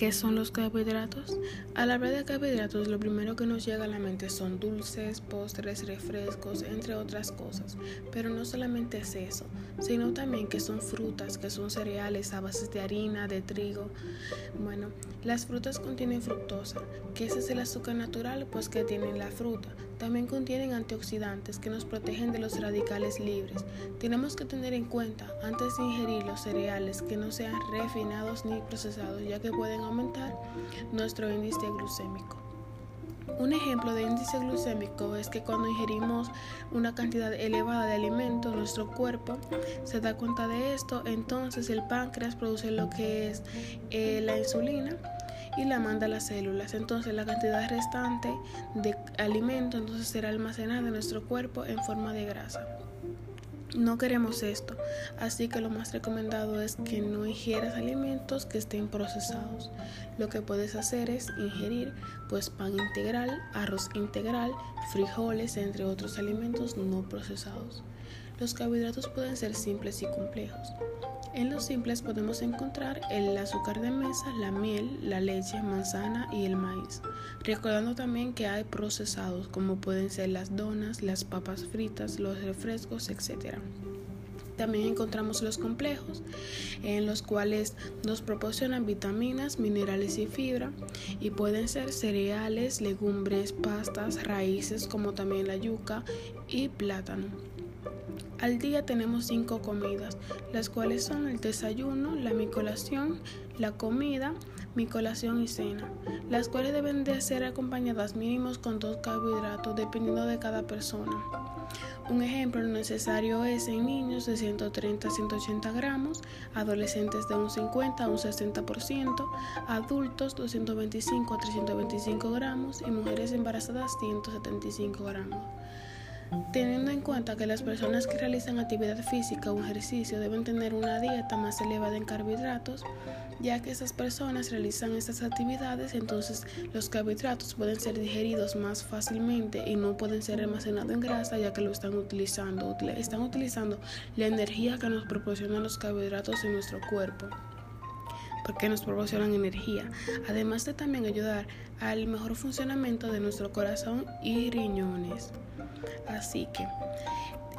¿Qué son los carbohidratos? Al hablar de carbohidratos, lo primero que nos llega a la mente son dulces, postres, refrescos, entre otras cosas. Pero no solamente es eso, sino también que son frutas, que son cereales a base de harina, de trigo. Bueno, las frutas contienen fructosa, que es el azúcar natural pues que tiene la fruta. También contienen antioxidantes que nos protegen de los radicales libres. Tenemos que tener en cuenta antes de ingerir los cereales que no sean refinados ni procesados, ya que pueden aumentar nuestro índice glucémico. Un ejemplo de índice glucémico es que cuando ingerimos una cantidad elevada de alimento, nuestro cuerpo se da cuenta de esto, entonces el páncreas produce lo que es eh, la insulina y la manda a las células. Entonces la cantidad restante de alimento entonces será almacenada en nuestro cuerpo en forma de grasa. No queremos esto, así que lo más recomendado es que no ingieras alimentos que estén procesados. Lo que puedes hacer es ingerir pues pan integral, arroz integral, frijoles, entre otros alimentos no procesados. Los carbohidratos pueden ser simples y complejos. En los simples podemos encontrar el azúcar de mesa, la miel, la leche, manzana y el maíz. Recordando también que hay procesados como pueden ser las donas, las papas fritas, los refrescos, etc. También encontramos los complejos, en los cuales nos proporcionan vitaminas, minerales y fibra, y pueden ser cereales, legumbres, pastas, raíces, como también la yuca y plátano. Al día tenemos cinco comidas, las cuales son el desayuno, la mi colación, la comida, mi colación y cena, las cuales deben de ser acompañadas mínimos con dos carbohidratos dependiendo de cada persona. Un ejemplo necesario es en niños de 130 a 180 gramos, adolescentes de un 50 a un 60%, adultos 225 a 325 gramos y mujeres embarazadas 175 gramos. Teniendo en cuenta que las personas que realizan actividad física o ejercicio deben tener una dieta más elevada en carbohidratos, ya que esas personas realizan estas actividades, entonces los carbohidratos pueden ser digeridos más fácilmente y no pueden ser almacenados en grasa, ya que lo están utilizando, están utilizando la energía que nos proporcionan los carbohidratos en nuestro cuerpo porque nos proporcionan energía, además de también ayudar al mejor funcionamiento de nuestro corazón y riñones. Así que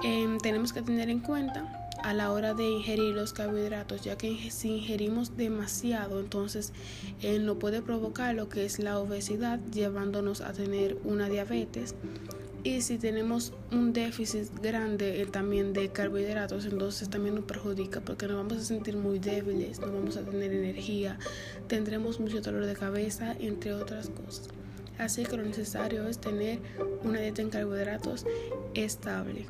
em, tenemos que tener en cuenta a la hora de ingerir los carbohidratos, ya que si ingerimos demasiado, entonces eh, no puede provocar lo que es la obesidad, llevándonos a tener una diabetes y si tenemos un déficit grande eh, también de carbohidratos, entonces también nos perjudica porque nos vamos a sentir muy débiles, no vamos a tener energía, tendremos mucho dolor de cabeza, entre otras cosas. Así que lo necesario es tener una dieta en carbohidratos estable.